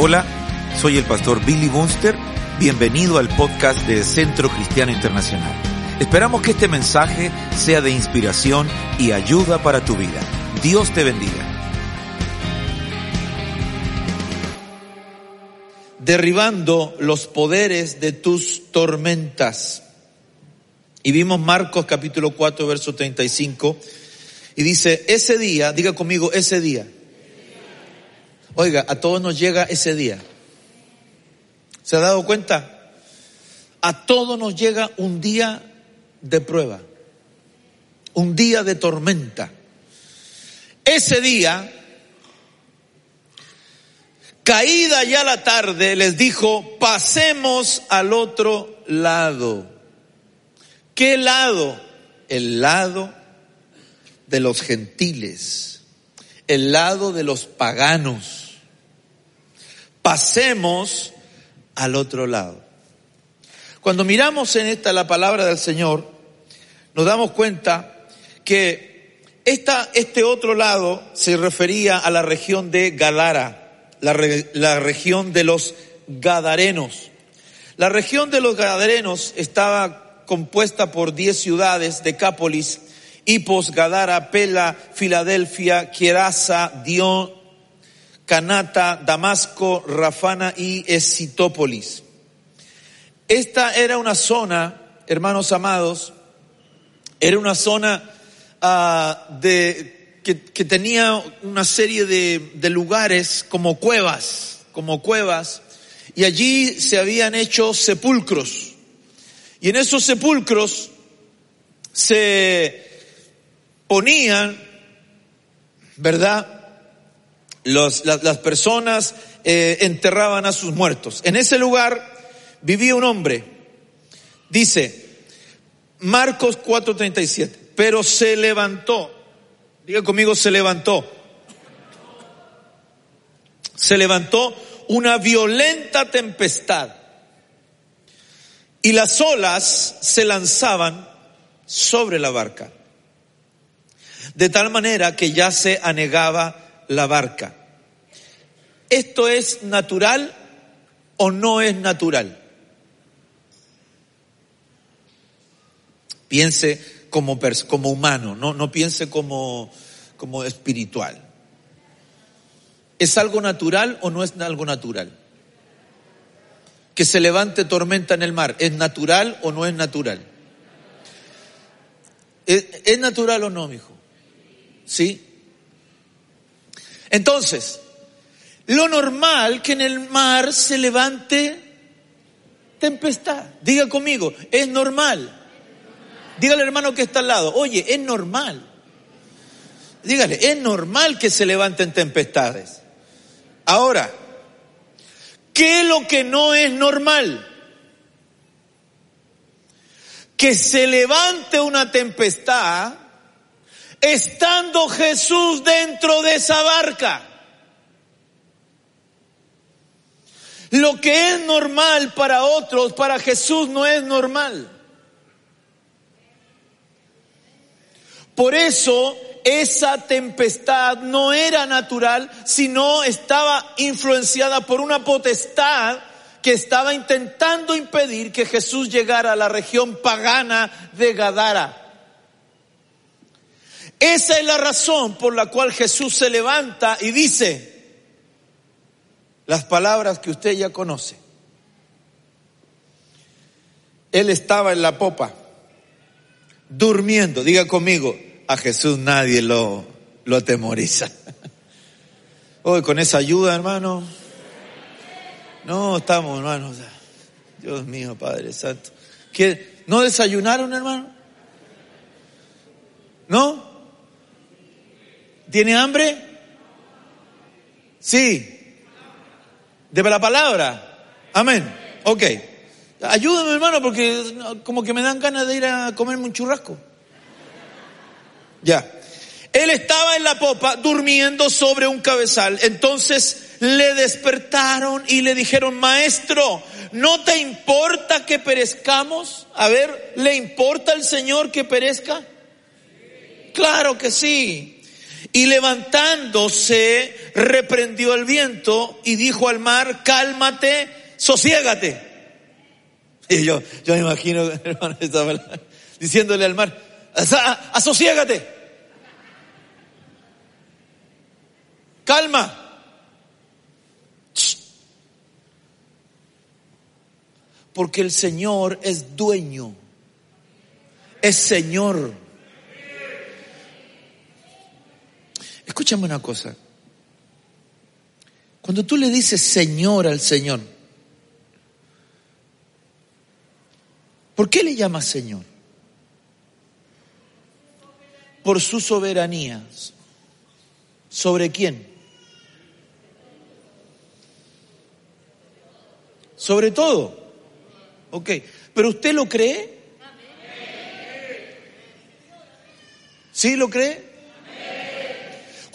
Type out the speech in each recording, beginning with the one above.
Hola, soy el pastor Billy Bunster. Bienvenido al podcast de Centro Cristiano Internacional. Esperamos que este mensaje sea de inspiración y ayuda para tu vida. Dios te bendiga. Derribando los poderes de tus tormentas. Y vimos Marcos capítulo 4, verso 35. Y dice, ese día, diga conmigo, ese día Oiga, a todos nos llega ese día. ¿Se ha dado cuenta? A todos nos llega un día de prueba, un día de tormenta. Ese día, caída ya la tarde, les dijo, pasemos al otro lado. ¿Qué lado? El lado de los gentiles, el lado de los paganos pasemos al otro lado. Cuando miramos en esta la palabra del Señor, nos damos cuenta que esta, este otro lado se refería a la región de Gadara, la, la región de los Gadarenos. La región de los Gadarenos estaba compuesta por diez ciudades, Decápolis, Hipos, Gadara, Pela, Filadelfia, Quierasa, Dion, Canata, Damasco, Rafana y Escitópolis. Esta era una zona, hermanos amados, era una zona uh, de, que, que, tenía una serie de, de lugares como cuevas, como cuevas, y allí se habían hecho sepulcros. Y en esos sepulcros se ponían, ¿verdad? Las, personas eh, enterraban a sus muertos. En ese lugar vivía un hombre. Dice, Marcos 4:37, pero se levantó. Diga conmigo, se levantó. Se levantó una violenta tempestad y las olas se lanzaban sobre la barca. De tal manera que ya se anegaba la barca. ¿Esto es natural o no es natural? Piense como, como humano, no, no piense como, como espiritual. ¿Es algo natural o no es algo natural? Que se levante tormenta en el mar, ¿es natural o no es natural? ¿Es, ¿es natural o no, mijo? ¿Sí? Entonces, lo normal que en el mar se levante tempestad. Diga conmigo, es normal. Dígale hermano que está al lado, oye, es normal. Dígale, es normal que se levanten tempestades. Ahora, ¿qué es lo que no es normal? Que se levante una tempestad estando Jesús dentro de esa barca. Lo que es normal para otros, para Jesús no es normal. Por eso esa tempestad no era natural, sino estaba influenciada por una potestad que estaba intentando impedir que Jesús llegara a la región pagana de Gadara. Esa es la razón por la cual Jesús se levanta y dice las palabras que usted ya conoce. Él estaba en la popa, durmiendo. Diga conmigo, a Jesús nadie lo, lo atemoriza. Hoy con esa ayuda, hermano. No, estamos, hermanos. Dios mío, Padre Santo. ¿No desayunaron, hermano? ¿No? ¿Tiene hambre? Sí. ¿De la palabra? Amén. Ok. Ayúdame, hermano, porque como que me dan ganas de ir a comerme un churrasco. Ya. Él estaba en la popa durmiendo sobre un cabezal. Entonces le despertaron y le dijeron, maestro, ¿no te importa que perezcamos? A ver, ¿le importa al Señor que perezca? Claro que sí. Y levantándose, reprendió el viento y dijo al mar, cálmate, sosiégate. Y yo, yo me imagino, hermano, diciéndole al mar, asosiégate. Calma. Porque el Señor es dueño, es Señor. Escúchame una cosa. Cuando tú le dices Señor al Señor, ¿por qué le llamas Señor? Por su soberanía. ¿Sobre quién? Sobre todo. Ok. ¿Pero usted lo cree? ¿Sí lo cree?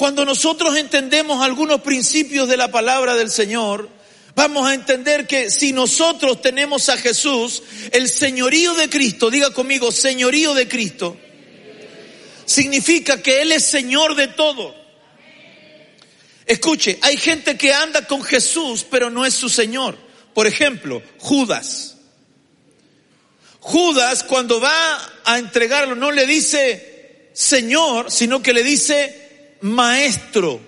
Cuando nosotros entendemos algunos principios de la palabra del Señor, vamos a entender que si nosotros tenemos a Jesús, el señorío de Cristo, diga conmigo, señorío de Cristo, significa que Él es Señor de todo. Escuche, hay gente que anda con Jesús, pero no es su Señor. Por ejemplo, Judas. Judas cuando va a entregarlo no le dice Señor, sino que le dice maestro,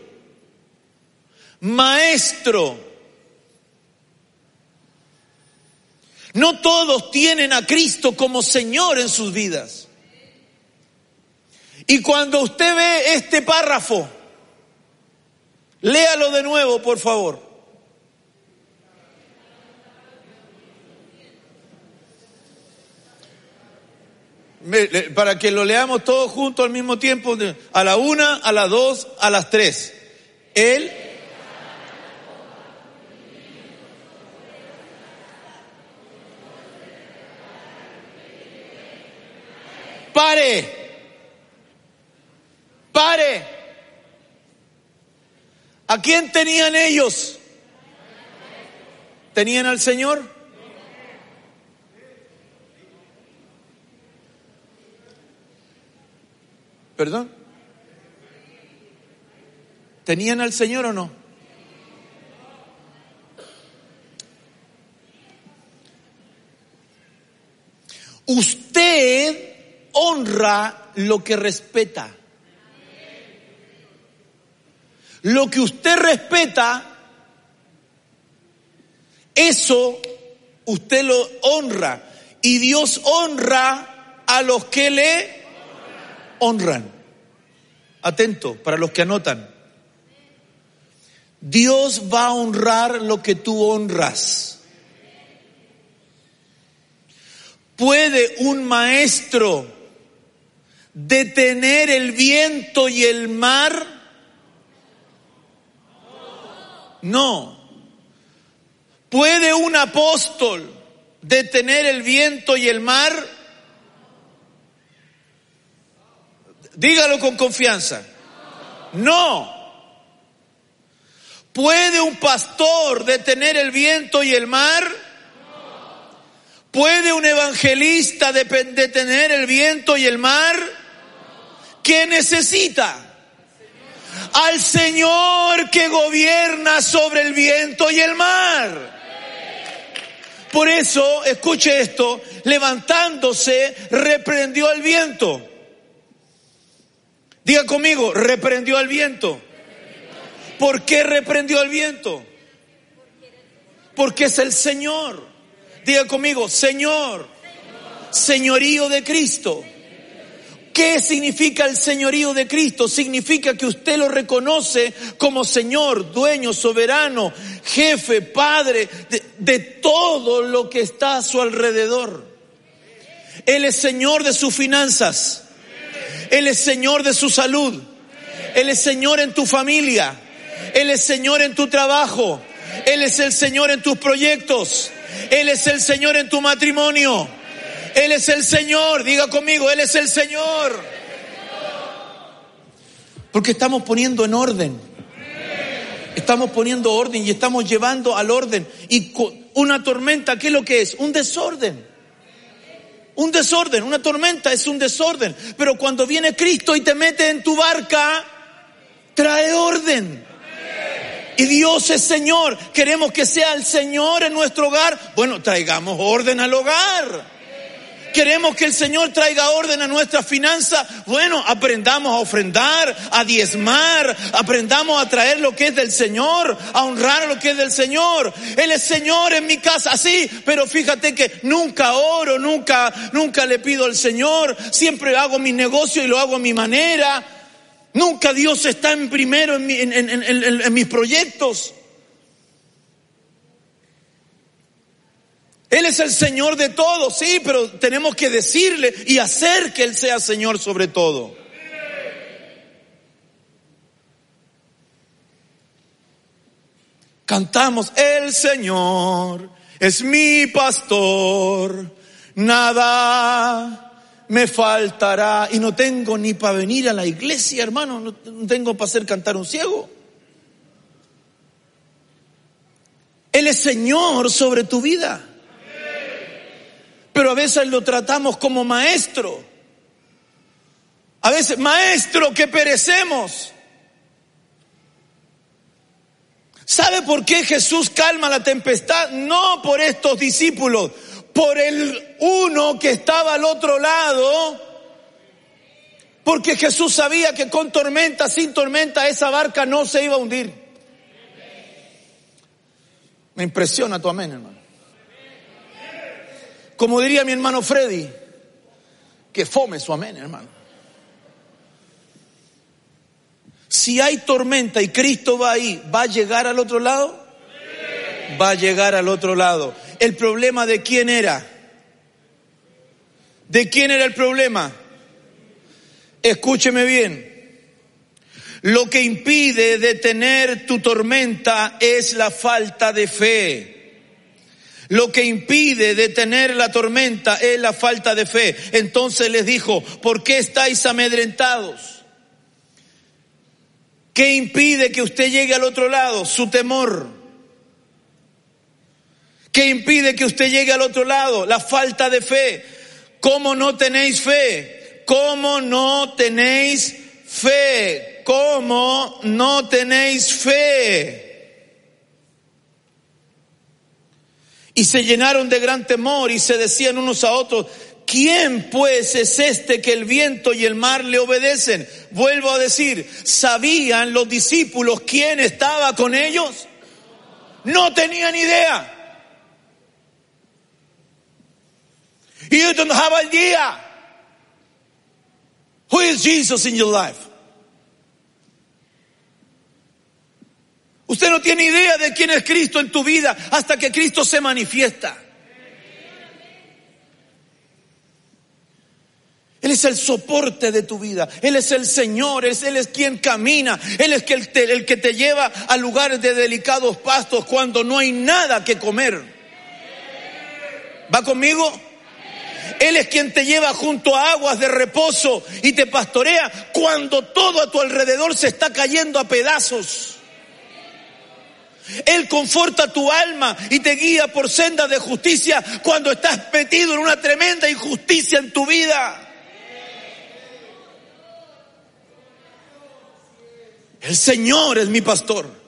maestro. No todos tienen a Cristo como Señor en sus vidas. Y cuando usted ve este párrafo, léalo de nuevo, por favor. Para que lo leamos todos juntos al mismo tiempo, a la una, a las dos, a las tres. Él pare, pare. ¿A quién tenían ellos? ¿Tenían al Señor? ¿Perdón? ¿Tenían al Señor o no? Usted honra lo que respeta. Lo que usted respeta, eso usted lo honra. Y Dios honra a los que le honran. Atento, para los que anotan. Dios va a honrar lo que tú honras. ¿Puede un maestro detener el viento y el mar? No. ¿Puede un apóstol detener el viento y el mar? Dígalo con confianza. No. ¿Puede un pastor detener el viento y el mar? ¿Puede un evangelista detener el viento y el mar? ¿Qué necesita? Al Señor que gobierna sobre el viento y el mar. Por eso, escuche esto, levantándose, reprendió al viento Diga conmigo, reprendió al viento. ¿Por qué reprendió al viento? Porque es el Señor. Diga conmigo, Señor. Señorío de Cristo. ¿Qué significa el señorío de Cristo? Significa que usted lo reconoce como Señor, dueño, soberano, jefe, padre de, de, todo lo que está a su alrededor. Él es Señor de sus finanzas. Él es Señor de su salud. Él es Señor en tu familia. Él es Señor en tu trabajo. Él es el Señor en tus proyectos. Él es el Señor en tu matrimonio. Él es el Señor. Diga conmigo, Él es el Señor. Porque estamos poniendo en orden. Estamos poniendo orden y estamos llevando al orden. Y una tormenta, ¿qué es lo que es? Un desorden. Un desorden, una tormenta es un desorden. Pero cuando viene Cristo y te mete en tu barca, trae orden. Y Dios es Señor. Queremos que sea el Señor en nuestro hogar. Bueno, traigamos orden al hogar. Queremos que el Señor traiga orden a nuestra finanza. Bueno, aprendamos a ofrendar, a diezmar, aprendamos a traer lo que es del Señor, a honrar lo que es del Señor. Él es Señor en mi casa, así, pero fíjate que nunca oro, nunca, nunca le pido al Señor, siempre hago mi negocio y lo hago a mi manera. Nunca Dios está en primero en mis proyectos. Él es el Señor de todo, sí, pero tenemos que decirle y hacer que Él sea Señor sobre todo. Cantamos, el Señor es mi pastor, nada me faltará. Y no tengo ni para venir a la iglesia, hermano, no tengo para hacer cantar un ciego. Él es Señor sobre tu vida pero a veces lo tratamos como maestro. A veces, maestro, que perecemos. ¿Sabe por qué Jesús calma la tempestad? No por estos discípulos, por el uno que estaba al otro lado. Porque Jesús sabía que con tormenta, sin tormenta, esa barca no se iba a hundir. Me impresiona tu amén, hermano. Como diría mi hermano Freddy, que fome su amén, hermano. Si hay tormenta y Cristo va ahí, ¿va a llegar al otro lado? Va a llegar al otro lado. ¿El problema de quién era? ¿De quién era el problema? Escúcheme bien. Lo que impide detener tu tormenta es la falta de fe. Lo que impide detener la tormenta es la falta de fe. Entonces les dijo, ¿por qué estáis amedrentados? ¿Qué impide que usted llegue al otro lado? Su temor. ¿Qué impide que usted llegue al otro lado? La falta de fe. ¿Cómo no tenéis fe? ¿Cómo no tenéis fe? ¿Cómo no tenéis fe? Y se llenaron de gran temor y se decían unos a otros, ¿quién pues es este que el viento y el mar le obedecen? Vuelvo a decir, ¿sabían los discípulos quién estaba con ellos? No tenían idea. You don't have idea. Who is Jesus in your life? Usted no tiene idea de quién es Cristo en tu vida hasta que Cristo se manifiesta. Él es el soporte de tu vida. Él es el Señor. Él es quien camina. Él es el, el que te lleva a lugares de delicados pastos cuando no hay nada que comer. ¿Va conmigo? Él es quien te lleva junto a aguas de reposo y te pastorea cuando todo a tu alrededor se está cayendo a pedazos. Él conforta tu alma y te guía por senda de justicia cuando estás metido en una tremenda injusticia en tu vida. El Señor es mi pastor.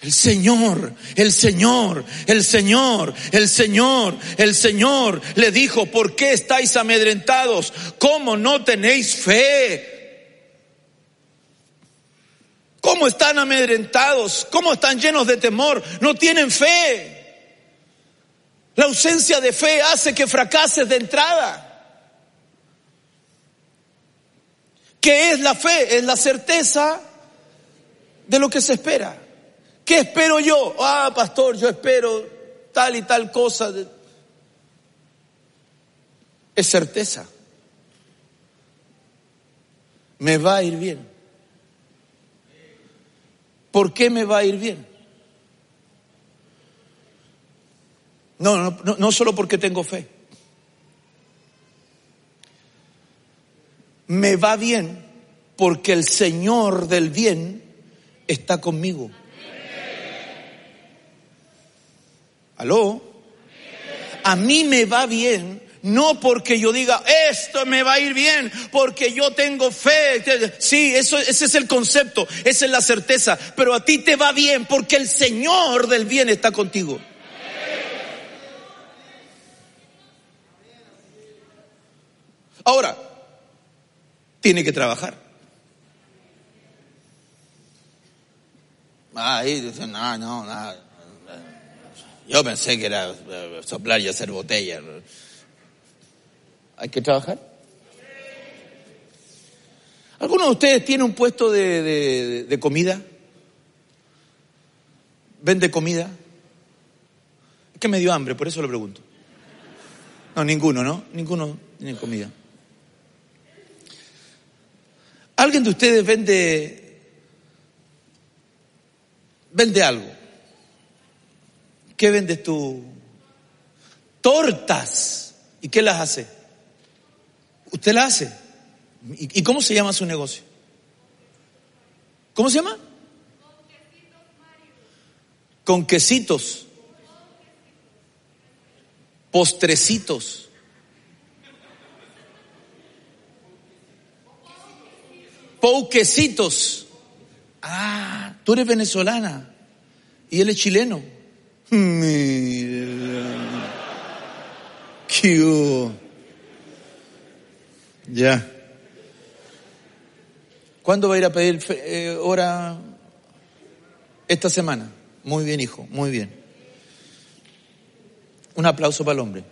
El Señor, el Señor, el Señor, el Señor, el Señor le dijo, ¿por qué estáis amedrentados? ¿Cómo no tenéis fe? ¿Cómo están amedrentados? ¿Cómo están llenos de temor? No tienen fe. La ausencia de fe hace que fracases de entrada. ¿Qué es la fe? Es la certeza de lo que se espera. ¿Qué espero yo? Ah, pastor, yo espero tal y tal cosa. Es certeza. Me va a ir bien. ¿Por qué me va a ir bien? No, no, no, solo porque tengo fe. Me va bien porque el Señor del bien está conmigo. ¿Aló? A mí me va bien No porque yo diga, esto me va a ir bien, porque yo tengo fe. Sí, eso, ese es el concepto, esa es la certeza. Pero a ti te va bien porque el Señor del bien está contigo. Ahora, tiene que trabajar. Ahí dicen, no, no, no. Yo pensé que era soplar y hacer botella. Hay que trabajar. ¿Alguno de ustedes tiene un puesto de, de, comida? ¿Vende comida? Es que me dio hambre, por eso lo pregunto. No, ninguno, ¿no? Ninguno tiene comida. ¿Alguien de ustedes vende, vende algo? ¿Qué vendes tú? Tortas. ¿Y qué las hace? Usted la hace. ¿Y, cómo se llama su negocio? ¿Cómo se llama? Con quesitos. Postrecitos. Pouquecitos. Ah, tú eres venezolana y él es chileno. Mira. Qué ya. ¿Cuándo va a ir a pedir eh, hora? Esta semana. Muy bien, hijo, muy bien. Un aplauso para el hombre.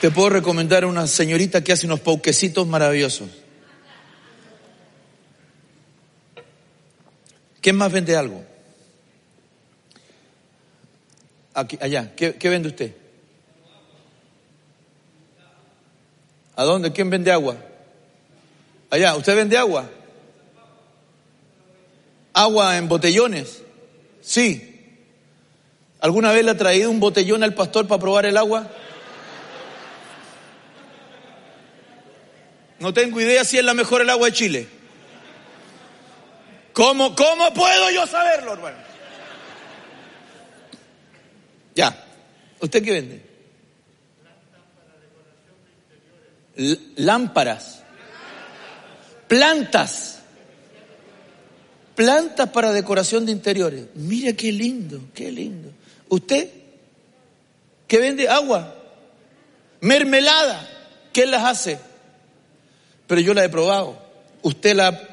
Te puedo recomendar a una señorita que hace unos pauquecitos maravillosos. ¿Quién más vende algo? Aquí, allá. ¿Qué, vende usted? ¿A dónde? ¿Quién vende agua? Allá. ¿Usted vende agua? ¿Agua en botellones? Sí. ¿Alguna vez le ha traído un botellón al pastor para probar el agua? No tengo idea si es la mejor el agua de Chile. ¿Cómo, cómo puedo yo saberlo, hermano? Ya. ¿Usted qué vende? Lámparas. Plantas. Plantas para decoración de interiores. Mira qué lindo, qué lindo. ¿Usted qué vende? Agua. Mermelada. ¿Qué las hace? Pero yo la he probado. Usted la...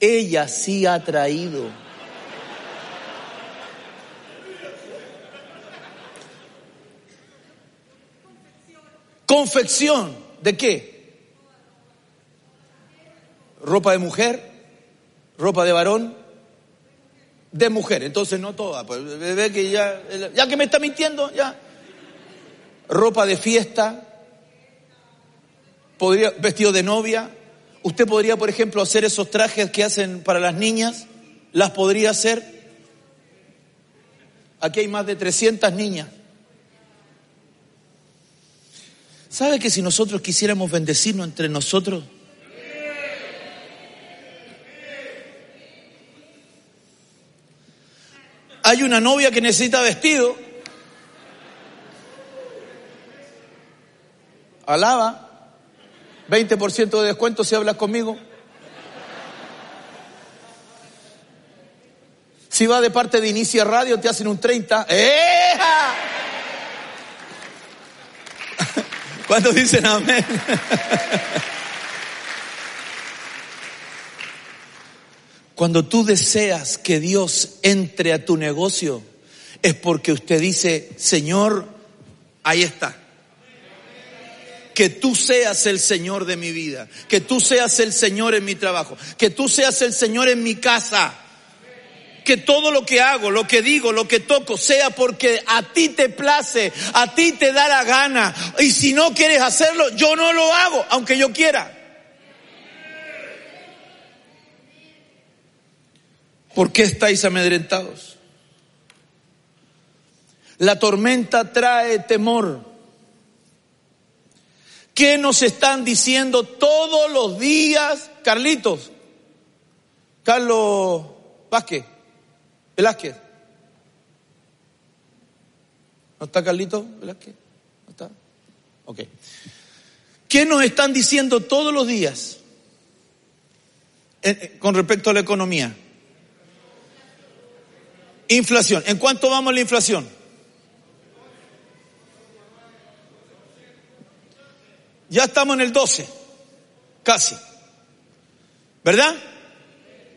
Ella sí ha traído Confección, ¿de qué? Ropa de mujer, ropa de varón, de mujer. Entonces no toda, pues que ya, ya que me está mintiendo, ya. Ropa de fiesta, podría, vestido de novia. Usted podría, por ejemplo, hacer esos trajes que hacen para las niñas, las podría hacer. Aquí hay más de 300 niñas. ¿Sabe que si nosotros quisiéramos bendecirnos entre nosotros? Hay una novia que necesita vestido. Alaba. 20% de descuento si hablas conmigo. Si va de parte de Inicia Radio, te hacen un 30. ¡Eja! ¿Cuántos dicen amén? Cuando tú deseas que Dios entre a tu negocio, es porque usted dice, Señor, ahí está. Que tú seas el Señor de mi vida, que tú seas el Señor en mi trabajo, que tú seas el Señor en mi casa que todo lo que hago, lo que digo, lo que toco, sea porque a ti te place, a ti te da la gana. Y si no quieres hacerlo, yo no lo hago, aunque yo quiera. ¿Por qué estáis amedrentados? La tormenta trae temor. ¿Qué nos están diciendo todos los días, Carlitos? Carlos Vázquez. Velázquez. ¿No está Carlito Velázquez? ¿No está? Ok. ¿Qué nos están diciendo todos los días con respecto a la economía? Inflación. ¿En cuánto vamos la inflación? Ya estamos en el 12, casi. ¿Verdad?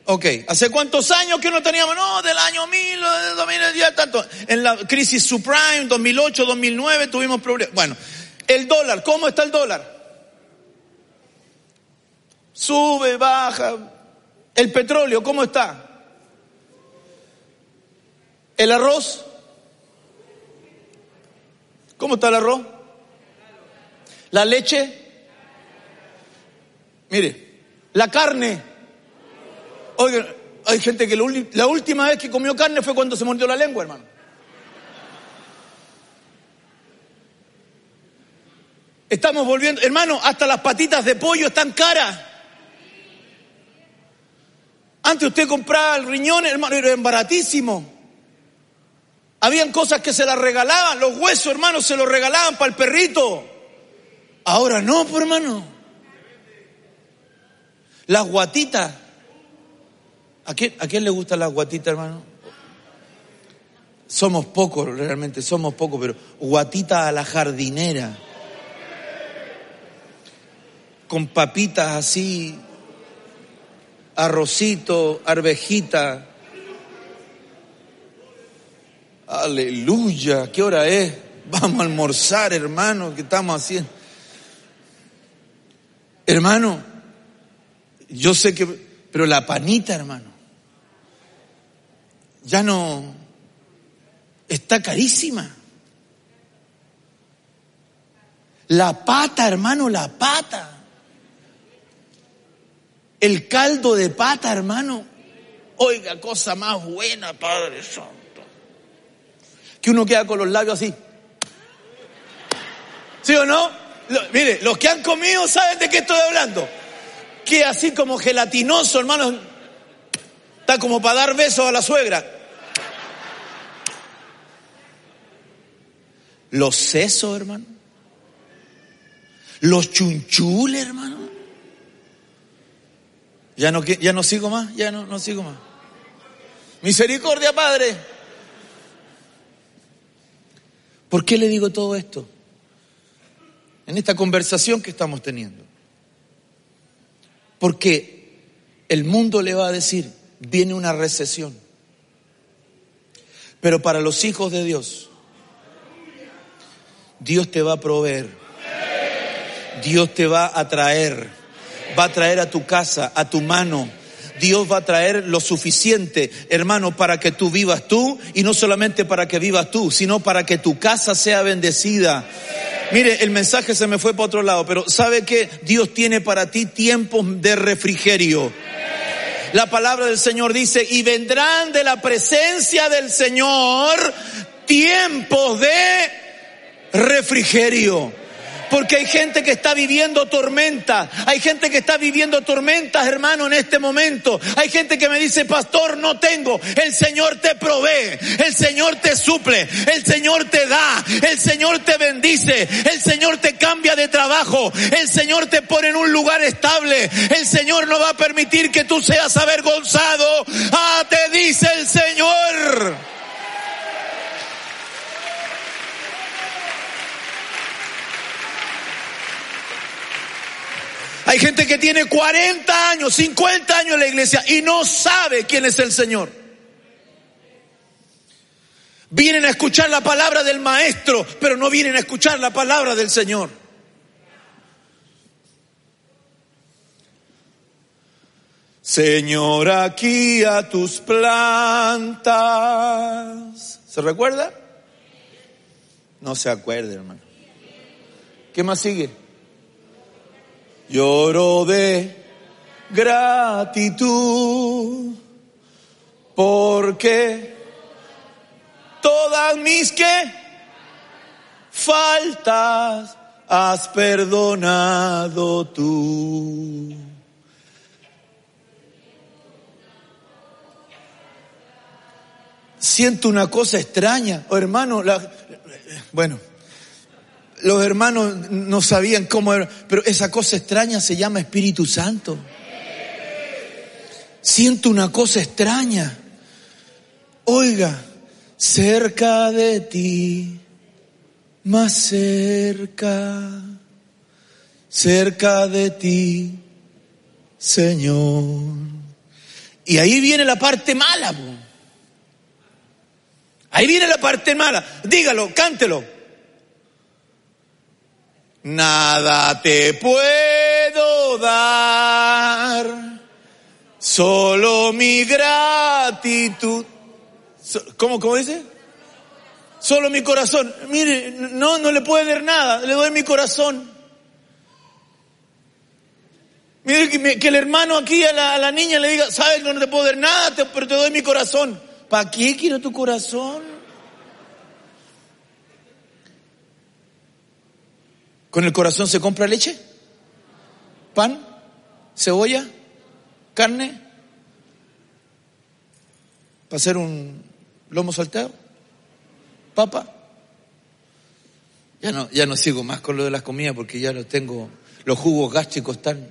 Ok, ¿hace cuántos años que no teníamos? No, del año 1000, 2000, ya tanto. En la crisis subprime, 2008, 2009 tuvimos problemas. Bueno, el dólar, ¿cómo está el dólar? Sube, baja. El petróleo, ¿cómo está? El arroz. ¿Cómo está el arroz? La leche. Mire, la carne. Oiga, hay gente que la última vez que comió carne fue cuando se mordió la lengua, hermano. Estamos volviendo, hermano, hasta las patitas de pollo están caras. Antes usted compraba el riñón, hermano, era baratísimo. Habían cosas que se las regalaban, los huesos, hermano, se los regalaban para el perrito. Ahora no, pues, hermano. Las guatitas. ¿A quién, ¿A quién le gustan las guatitas, hermano? Somos pocos, realmente, somos pocos, pero guatita a la jardinera. Con papitas así, arrocito, arvejita. Aleluya, ¿qué hora es? Vamos a almorzar, hermano, ¿qué estamos haciendo? Hermano, yo sé que, pero la panita, hermano, ya no, está carísima. La pata, hermano, la pata. El caldo de pata, hermano. Oiga, cosa más buena, Padre Santo. Que uno queda con los labios así. ¿Sí o no? mire, los que han comido saben de qué estoy hablando. Que así como gelatinoso, hermano. Está como para dar besos a la suegra. Los sesos, hermano. Los chunchules, hermano. Ya no, ya no sigo más, ya no, no sigo más. Misericordia, Padre. ¿Por qué le digo todo esto? En esta conversación que estamos teniendo. Porque el mundo le va a decir, viene una recesión. Pero para los hijos de Dios, Dios te va a proveer. Dios te va a traer va a traer a tu casa, a tu mano. Dios va a traer lo suficiente, hermano, para que tú vivas tú y no solamente para que vivas tú, sino para que tu casa sea bendecida. Mire, el mensaje se me fue para otro lado, pero ¿sabe que Dios tiene para ti tiempos de refrigerio? La palabra del Señor dice, y vendrán de la presencia del Señor tiempos de refrigerio. Porque hay gente que está viviendo tormenta. Hay gente que está viviendo tormentas, hermano, en este momento. Hay gente que me dice, pastor, no tengo. El Señor te provee. El Señor te suple. El Señor te da. El Señor te bendice. El Señor te cambia de trabajo. El Señor te pone en un lugar estable. El Señor no va a permitir que tú seas avergonzado. Ah, te dice el Señor. Hay gente que tiene 40 años, 50 años en la iglesia y no sabe quién es el Señor. Vienen a escuchar la palabra del maestro, pero no vienen a escuchar la palabra del Señor. Señor, aquí a tus plantas. ¿Se recuerda? No se acuerda, hermano. ¿Qué más sigue? Lloro de gratitud porque todas mis que faltas has perdonado tú. Siento una cosa extraña, oh, hermano, bueno, los hermanos no sabían cómo era, pero esa cosa extraña se llama Espíritu Santo. Siento una cosa extraña. Oiga, cerca de ti, más cerca, cerca de ti, Señor. Y ahí viene la parte mala. Ahí viene la parte mala. Dígalo, cántelo. Nada te puedo dar, solo mi gratitud. ¿Cómo, cómo dice? Solo mi corazón. Mire, no, no le puede dar nada, le doy mi corazón. Mire que, el hermano aquí a la, niña le diga, sabes que no te puedo dar nada, pero te doy mi corazón. ¿Para qué quiero tu corazón? ¿Con el corazón se compra leche? ¿Pan? ¿Cebolla? ¿Carne? ¿Para hacer un lomo salteado? ¿Papa? Ya no, ya no sigo más con lo de las comidas porque ya no tengo, los jugos gástricos están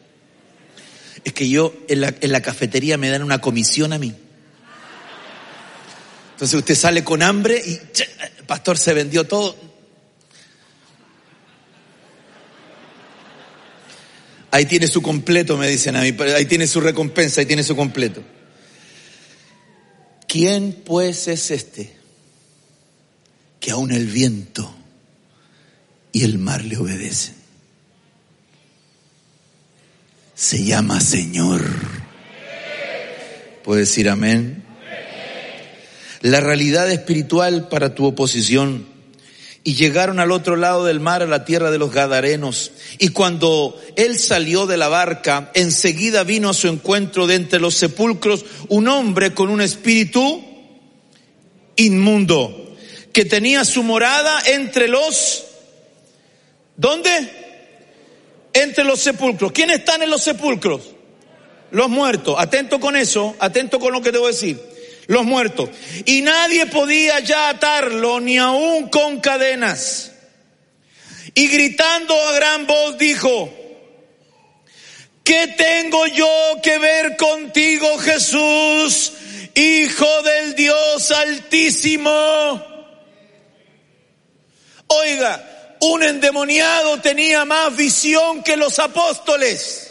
es que yo en la, en la cafetería me dan una comisión a mí. Entonces usted sale con hambre y el pastor se vendió todo. Ahí tiene su completo, me dicen a mí. Ahí tiene su recompensa, ahí tiene su completo. ¿Quién pues es este que aún el viento y el mar le obedecen? se llama Señor. ¿Puedo decir amén? La realidad espiritual para tu oposición. Y llegaron al otro lado del mar, a la tierra de los Gadarenos. Y cuando él salió de la barca, enseguida vino a su encuentro de entre los sepulcros un hombre con un espíritu inmundo, que tenía su morada entre los... ¿Dónde? entre los sepulcros. ¿Quiénes están en los sepulcros? Los muertos. Atento con eso, atento con lo que debo decir. Los muertos. Y nadie podía ya atarlo, ni aún con cadenas. Y gritando a gran voz dijo, ¿qué tengo yo que ver contigo, Jesús, Hijo del Dios Altísimo? Oiga, un endemoniado tenía más visión que los apóstoles.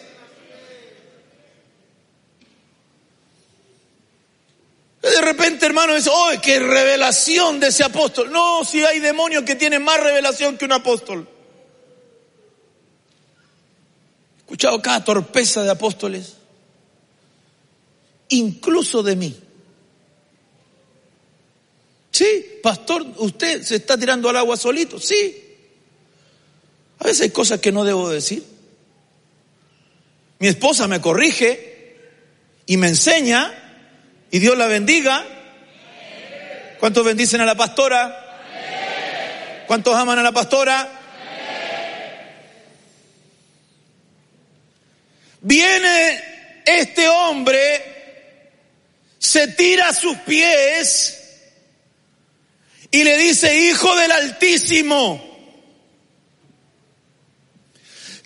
De repente, hermano, dice, oh, qué revelación de ese apóstol. No, si hay demonios que tienen más revelación que un apóstol. He escuchado cada torpeza de apóstoles, incluso de mí. Sí, pastor, usted se está tirando al agua solito, sí. A veces hay cosas que no debo decir. Mi esposa me corrige y me enseña y Dios la bendiga. ¿Cuántos bendicen a la pastora? ¿Cuántos aman a la pastora? Viene este hombre, se tira a sus pies y le dice, hijo del Altísimo,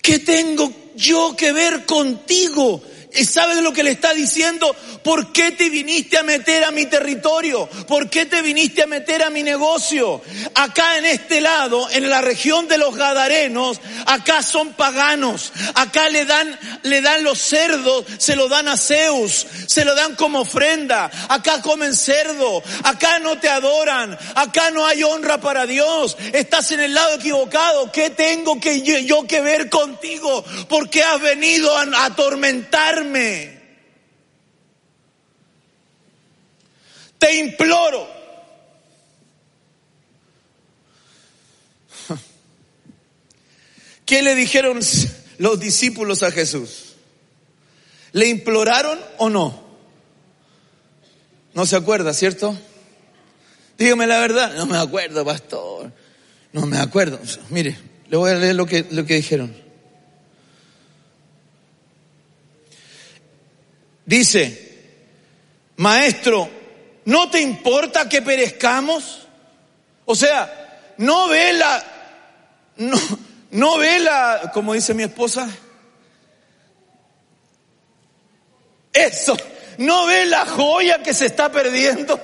¿Qué tengo yo que ver contigo? ¿Sabes lo que le está diciendo? ¿Por qué te viniste a meter a mi territorio? ¿Por qué te viniste a meter a mi negocio? Acá en este lado, en la región de los Gadarenos, acá son paganos. Acá le dan, le dan los cerdos, se lo dan a Zeus, se lo dan como ofrenda. Acá comen cerdo, acá no te adoran, acá no hay honra para Dios. Estás en el lado equivocado. ¿Qué tengo que yo, que ver contigo? ¿Por qué has venido a Te imploro. ¿Qué le dijeron los discípulos a Jesús? ¿Le imploraron o no? No se acuerda, ¿cierto? Dígame la verdad. No me acuerdo, pastor. No me acuerdo. Mire, le voy a leer lo que, lo que dijeron. Dice, maestro, ¿No te importa que perezcamos? O sea, no ve la, no, no ve la, como dice mi esposa, eso, no ve la joya que se está perdiendo.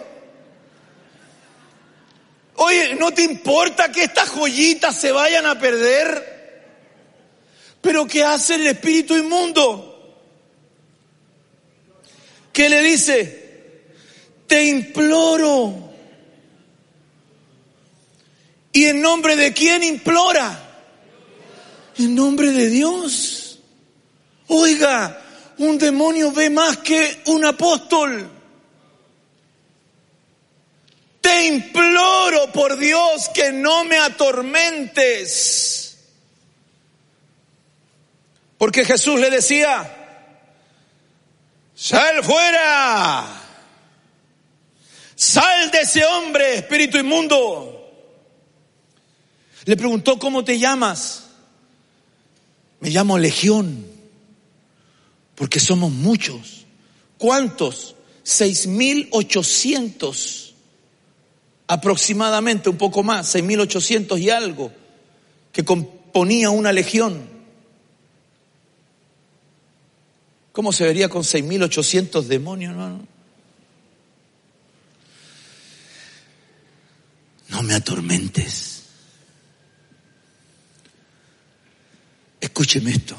Oye, ¿no te importa que estas joyitas se vayan a perder? Pero ¿qué hace el espíritu inmundo? ¿Qué le dice? Te imploro. ¿Y en nombre de quién implora? En nombre de Dios. Oiga, un demonio ve más que un apóstol. Te imploro por Dios que no me atormentes. Porque Jesús le decía, sal fuera, sal de ese hombre, espíritu inmundo. Le preguntó, ¿cómo te llamas? Me llamo Legión, porque somos muchos. ¿Cuántos? Seis mil ochocientos aproximadamente, un poco más, seis mil ochocientos y algo, que componía una legión. ¿Cómo se vería con 6.800 demonios, hermano? No me atormentes. Escúcheme esto.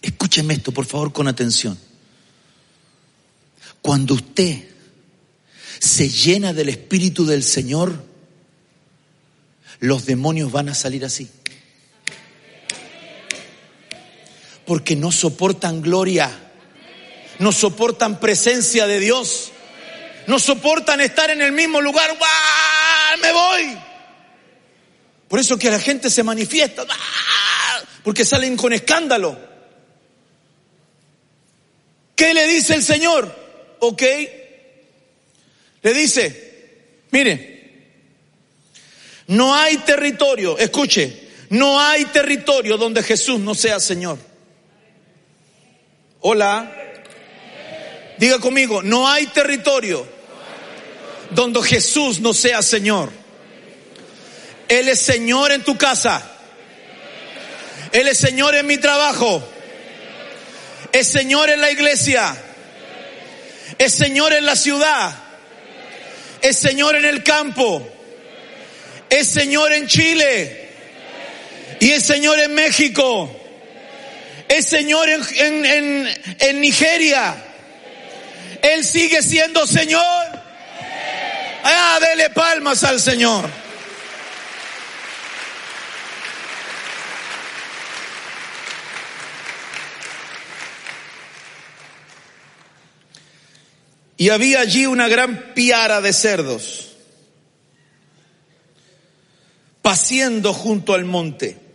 Escúcheme esto, por favor, con atención. Cuando usted se llena del Espíritu del Señor, los demonios van a salir así. Porque no soportan gloria, no soportan presencia de Dios, no soportan estar en el mismo lugar, me voy. Por eso que la gente se manifiesta, porque salen con escándalo. ¿Qué le dice el Señor? Ok. Le dice, mire, no hay territorio, escuche, no hay territorio donde Jesús no sea Señor. Hola. Diga conmigo, no hay territorio donde Jesús no sea Señor. Él es Señor en tu casa. Él es Señor en mi trabajo. Es Señor en la iglesia. Es Señor en la ciudad. Es Señor en el campo. Es Señor en Chile. Y es Señor en México es Señor en, en, Nigeria. Él sigue siendo Señor. Ah, dele palmas al Señor. Y había allí una gran piara de cerdos, paciendo junto al monte.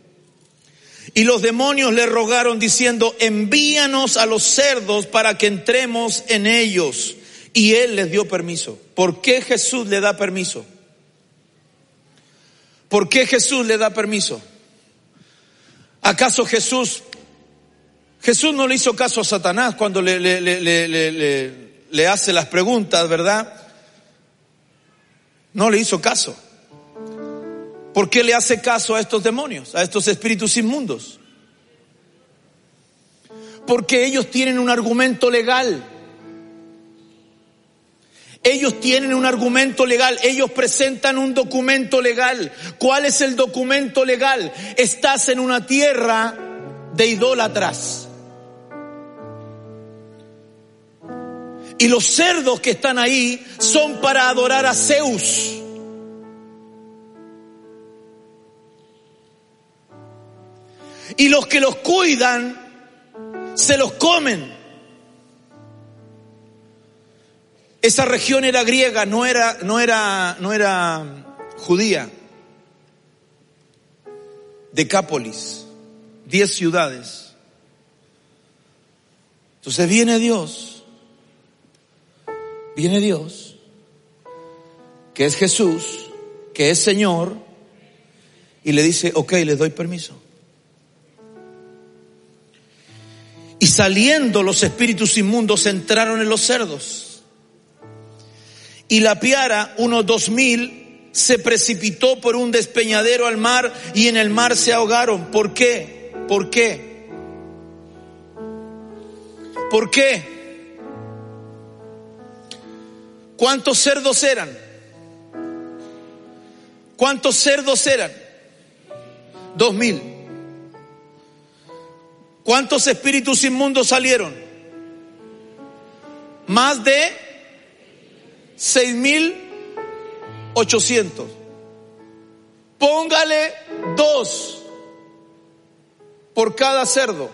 Y los demonios le rogaron diciendo, envíanos a los cerdos para que entremos en ellos. Y él les dio permiso. ¿Por qué Jesús le da permiso? ¿Por qué Jesús le da permiso? ¿Acaso Jesús, Jesús no le hizo caso a Satanás cuando le, le, le, le hace las preguntas, verdad? No le hizo caso. ¿Por qué le hace caso a estos demonios, a estos espíritus inmundos? Porque ellos tienen un argumento legal. Ellos tienen un argumento legal, ellos presentan un documento legal. ¿Cuál es el documento legal? Estás en una tierra de idólatras. Y los cerdos que están ahí son para adorar a Zeus. Y los que los cuidan se los comen. Esa región era griega, no era, no era, no era judía. Decápolis, diez ciudades. Entonces viene Dios, viene Dios, que es Jesús, que es Señor, y le dice, ok, les doy permiso. Y saliendo los espíritus inmundos entraron en los cerdos. Y la piara, unos dos mil, se precipitó por un despeñadero al mar y en el mar se ahogaron. ¿Por qué? ¿Por qué? ¿Por qué? ¿Cuántos cerdos eran? ¿Cuántos cerdos eran? Dos mil. ¿Cuántos espíritus inmundos salieron? Más de seis mil ochocientos. Póngale dos por cada cerdo.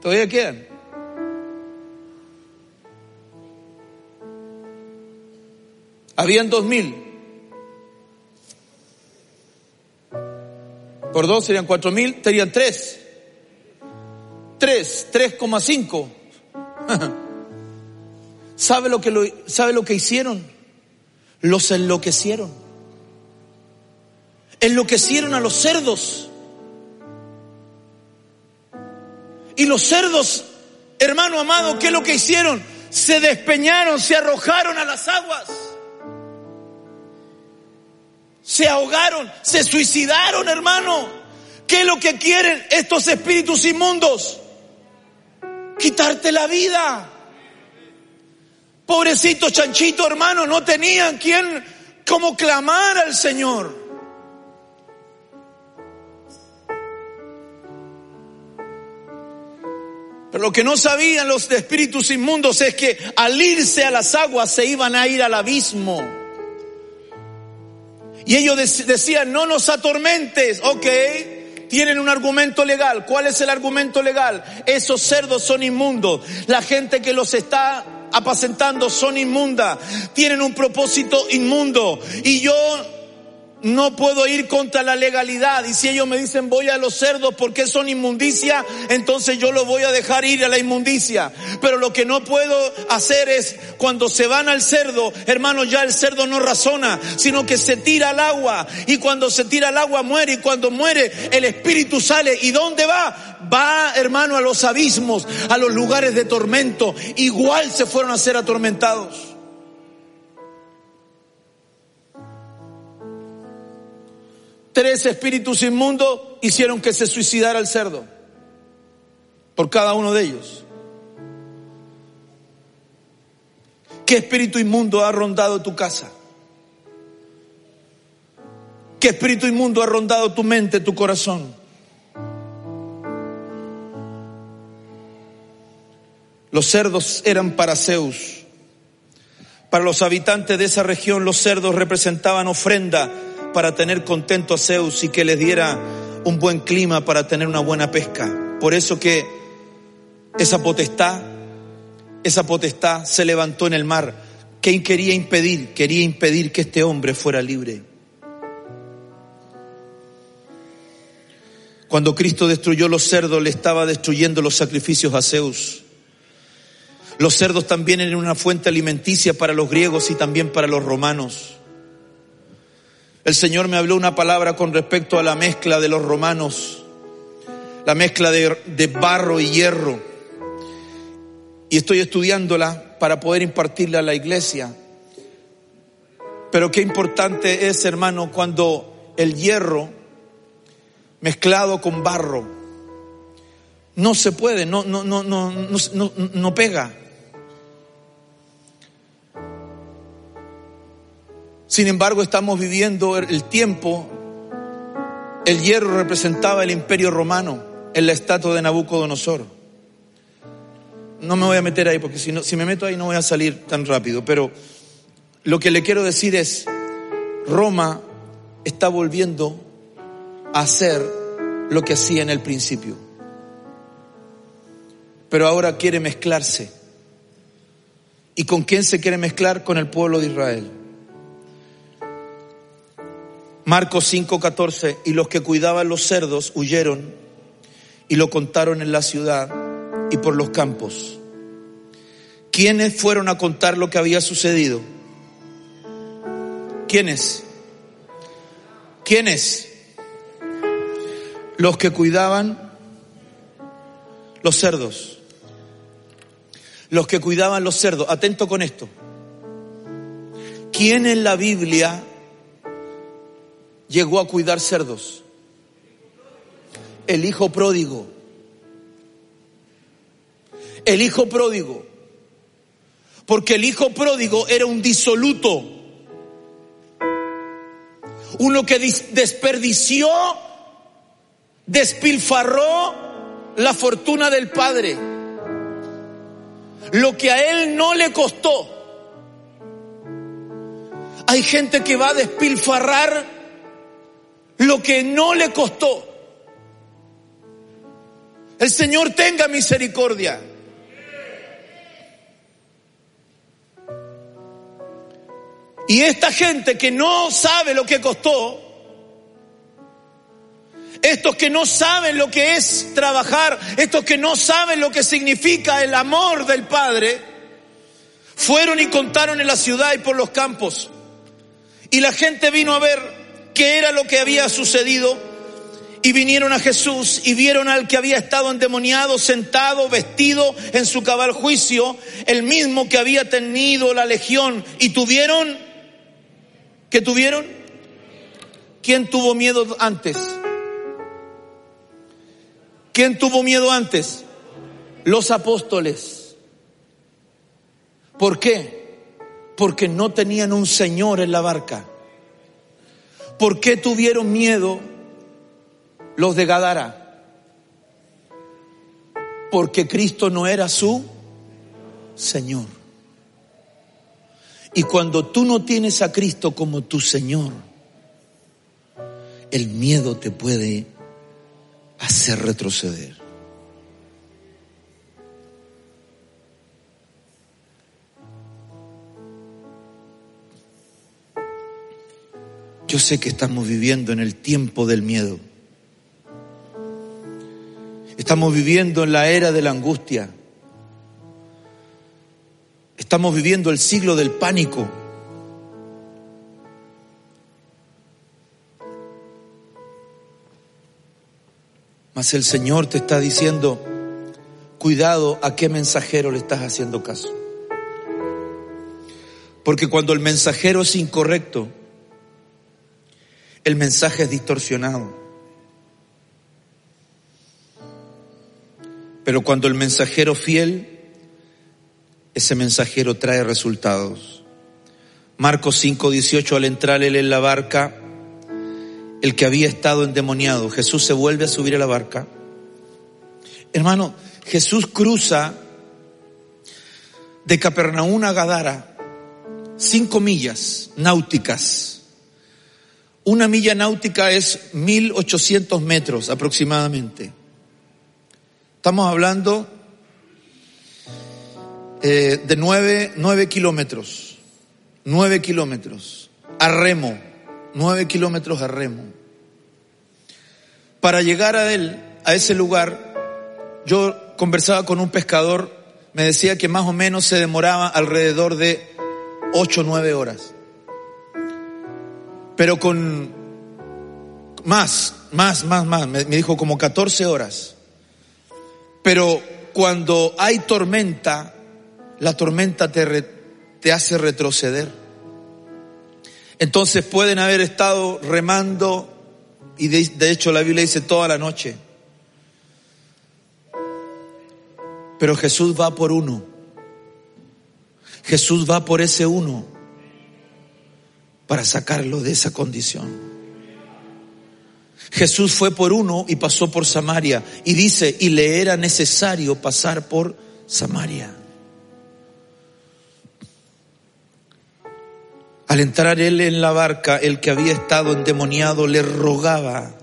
¿Todavía quedan? Habían dos mil. Por dos serían cuatro mil, serían tres. Tres, tres coma cinco. ¿Sabe lo que sabe lo que hicieron? Los enloquecieron. Enloquecieron a los cerdos. Y los cerdos, hermano amado, ¿qué es lo que hicieron? Se despeñaron, se arrojaron a las aguas se ahogaron, se suicidaron, hermano. ¿Qué es lo que quieren estos espíritus inmundos? Quitarte la vida. Pobrecito chanchito, hermano, no tenían quien como clamar al Señor. Pero lo que no sabían los espíritus inmundos es que al irse a las aguas se iban a ir al abismo. Y ellos decían, no nos atormentes, ok. Tienen un argumento legal. ¿Cuál es el argumento legal? Esos cerdos son inmundos. La gente que los está apacentando son inmunda. Tienen un propósito inmundo. Y yo no puedo ir contra la legalidad. Y si ellos me dicen voy a los cerdos porque son inmundicia, entonces yo lo voy a dejar ir a la inmundicia. Pero lo que no puedo hacer es cuando se van al cerdo, hermano, ya el cerdo no razona, sino que se tira al agua. Y cuando se tira al agua muere. Y cuando muere el espíritu sale. ¿Y dónde va? Va, hermano, a los abismos, a los lugares de tormento. Igual se fueron a ser atormentados. Tres espíritus inmundos hicieron que se suicidara el cerdo. Por cada uno de ellos. ¿Qué espíritu inmundo ha rondado tu casa? ¿Qué espíritu inmundo ha rondado tu mente, tu corazón? Los cerdos eran para Zeus. Para los habitantes de esa región los cerdos representaban ofrenda para tener contento a Zeus y que les diera un buen clima para tener una buena pesca. Por eso que esa potestad, esa potestad se levantó en el mar. ¿Qué quería impedir? Quería impedir que este hombre fuera libre. Cuando Cristo destruyó los cerdos, le estaba destruyendo los sacrificios a Zeus. Los cerdos también eran una fuente alimenticia para los griegos y también para los romanos. El Señor me habló una palabra con respecto a la mezcla de los romanos, la mezcla de, barro y hierro. Y estoy estudiándola para poder impartirla a la iglesia. Pero qué importante es, hermano, cuando el hierro mezclado con barro no se puede, no, no, no, no, no, no pega. Sin embargo, estamos viviendo el tiempo, el hierro representaba el imperio romano en la estatua de Nabucodonosor. No me voy a meter ahí porque si, no, si me meto ahí no voy a salir tan rápido, pero lo que le quiero decir es, Roma está volviendo a hacer lo que hacía en el principio, pero ahora quiere mezclarse. ¿Y con quién se quiere mezclar? Con el pueblo de Israel. Marcos 5:14, y los que cuidaban los cerdos huyeron y lo contaron en la ciudad y por los campos. ¿Quiénes fueron a contar lo que había sucedido? ¿Quiénes? ¿Quiénes? Los que cuidaban los cerdos. los que cuidaban los cerdos. Atento con esto. ¿Quién en la Biblia llegó a cuidar cerdos? El hijo pródigo. El hijo pródigo. Porque el hijo pródigo era un disoluto. Uno que desperdició, despilfarró la fortuna del padre. Lo que a él no le costó. Hay gente que va a despilfarrar lo que no le costó. El Señor tenga misericordia. Y esta gente que no sabe lo que costó, estos que no saben lo que es trabajar, estos que no saben lo que significa el amor del Padre, fueron y contaron en la ciudad y por los campos. Y la gente vino a ver qué era lo que había sucedido y vinieron a Jesús y vieron al que había estado endemoniado, sentado, vestido en su cabal juicio, el mismo que había tenido la legión. Y tuvieron, ¿qué tuvieron? ¿Quién tuvo miedo antes? ¿Quién tuvo miedo antes? Los apóstoles. ¿Por qué? Porque no tenían un Señor en la barca. ¿Por qué tuvieron miedo los de Gadara? Porque Cristo no era su Señor. Y cuando tú no tienes a Cristo como tu Señor, el miedo te puede hacer retroceder. Yo sé que estamos viviendo en el tiempo del miedo. Estamos viviendo en la era de la angustia. Estamos viviendo el siglo del pánico. Mas el Señor te está diciendo, cuidado a qué mensajero le estás haciendo caso. Porque cuando el mensajero es incorrecto, el mensaje es distorsionado. Pero cuando el mensajero fiel, ese mensajero trae resultados. Marcos 5, 18, al entrar él en la barca, el que había estado endemoniado. Jesús se vuelve a subir a la barca. Hermano, Jesús cruza de Capernaum a Gadara cinco millas náuticas. Una milla náutica es 1800 metros aproximadamente. Estamos hablando eh, de nueve, nueve kilómetros. Nueve kilómetros. A remo nueve kilómetros a remo. Para llegar a él, a ese lugar, yo conversaba con un pescador, me decía que más o menos se demoraba alrededor de ocho o nueve horas. Pero con más, más, más, más, me, dijo como 14 horas. Pero cuando hay tormenta, la tormenta te, te hace retroceder. Entonces pueden haber estado remando y de, hecho la Biblia dice toda la noche. Pero Jesús va por uno. Jesús va por ese uno para sacarlo de esa condición. Jesús fue por uno y pasó por Samaria y dice, y le era necesario pasar por Samaria. Al entrar él en la barca, el que había estado endemoniado le rogaba.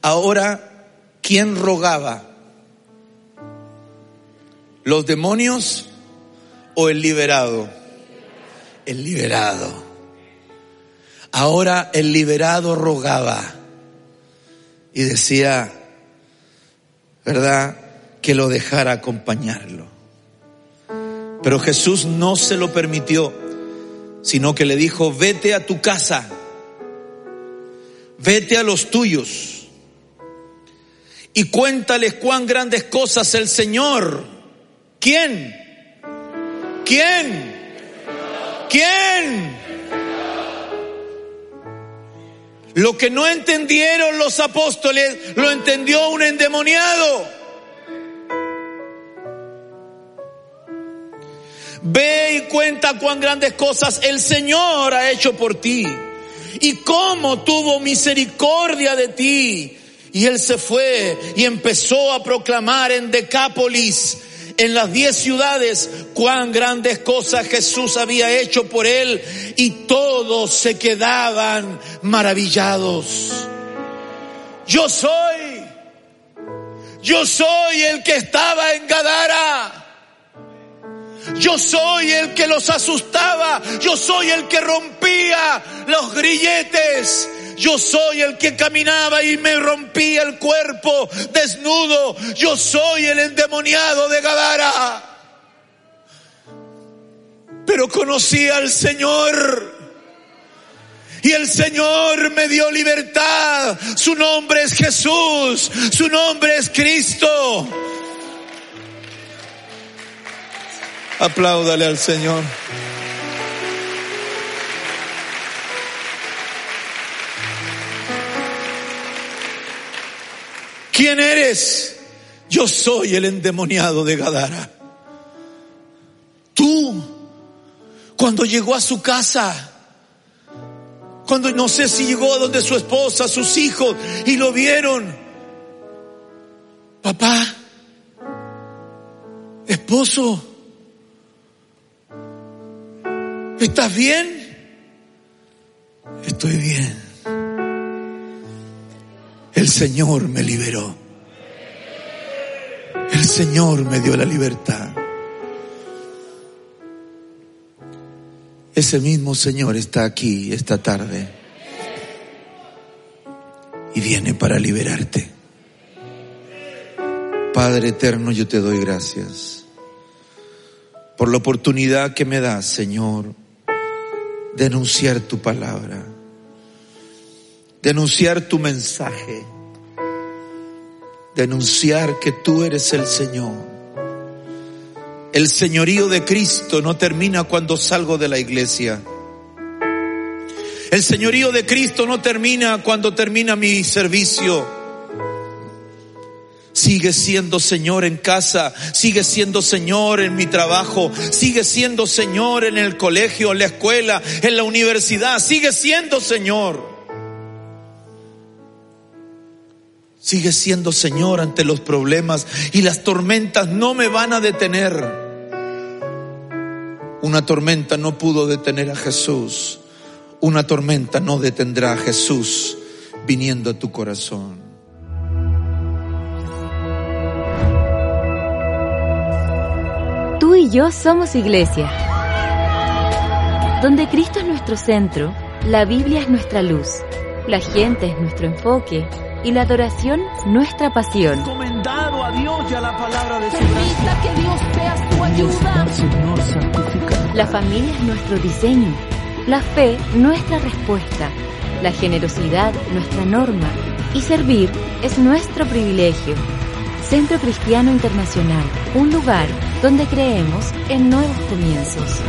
Ahora, ¿quién rogaba? ¿Los demonios o el liberado? El liberado. Ahora el liberado rogaba y decía, ¿verdad? Que lo dejara acompañarlo. Pero Jesús no se lo permitió sino que le dijo, vete a tu casa, vete a los tuyos y cuéntales cuán grandes cosas el Señor ¿Quién? ¿Quién? ¿Quién? Lo que no entendieron los apóstoles lo entendió un endemoniado. Ve y cuenta cuán grandes cosas el Señor ha hecho por ti y cómo tuvo misericordia de ti. Y él se fue y empezó a proclamar en Decápolis, en las diez ciudades, cuán grandes cosas Jesús había hecho por él y todos se quedaban maravillados. Yo soy, yo soy el que estaba en Gadara. Yo soy el que los asustaba. Yo soy el que rompía los grilletes. Yo soy el que caminaba y me rompía el cuerpo desnudo. Yo soy el endemoniado de Gadara. Pero conocí al Señor. Y el Señor me dio libertad. Su nombre es Jesús. Su nombre es Cristo. Apláudale al Señor. ¿Quién eres? Yo soy el endemoniado de Gadara. Tú, cuando llegó a su casa, cuando no sé si llegó donde su esposa, sus hijos, y lo vieron, papá, esposo, ¿Estás bien? Estoy bien. El Señor me liberó. El Señor me dio la libertad. Ese mismo Señor está aquí esta tarde y viene para liberarte. Padre eterno, yo te doy gracias por la oportunidad que me das, Señor, denunciar tu palabra, denunciar tu mensaje, denunciar que tú eres el Señor. El señorío de Cristo no termina cuando salgo de la iglesia. El señorío de Cristo no termina cuando termina mi servicio. Sigue siendo Señor en casa, sigue siendo Señor en mi trabajo, sigue siendo Señor en el colegio, en la escuela, en la universidad, sigue siendo Señor. Sigue siendo Señor ante los problemas y las tormentas no me van a detener. Una tormenta no pudo detener a Jesús. Una tormenta no detendrá a Jesús viniendo a tu corazón. Tú y yo somos iglesia. Donde Cristo es nuestro centro, la Biblia es nuestra luz, la gente es nuestro enfoque y la adoración nuestra pasión. Encomendado a Dios y a la palabra de su Permita que Dios sea tu ayuda. Señor, santifica. La familia es nuestro diseño, la fe nuestra respuesta, la generosidad nuestra norma y servir es nuestro privilegio. Centro Cristiano Internacional, un lugar donde creemos en nuevos comienzos.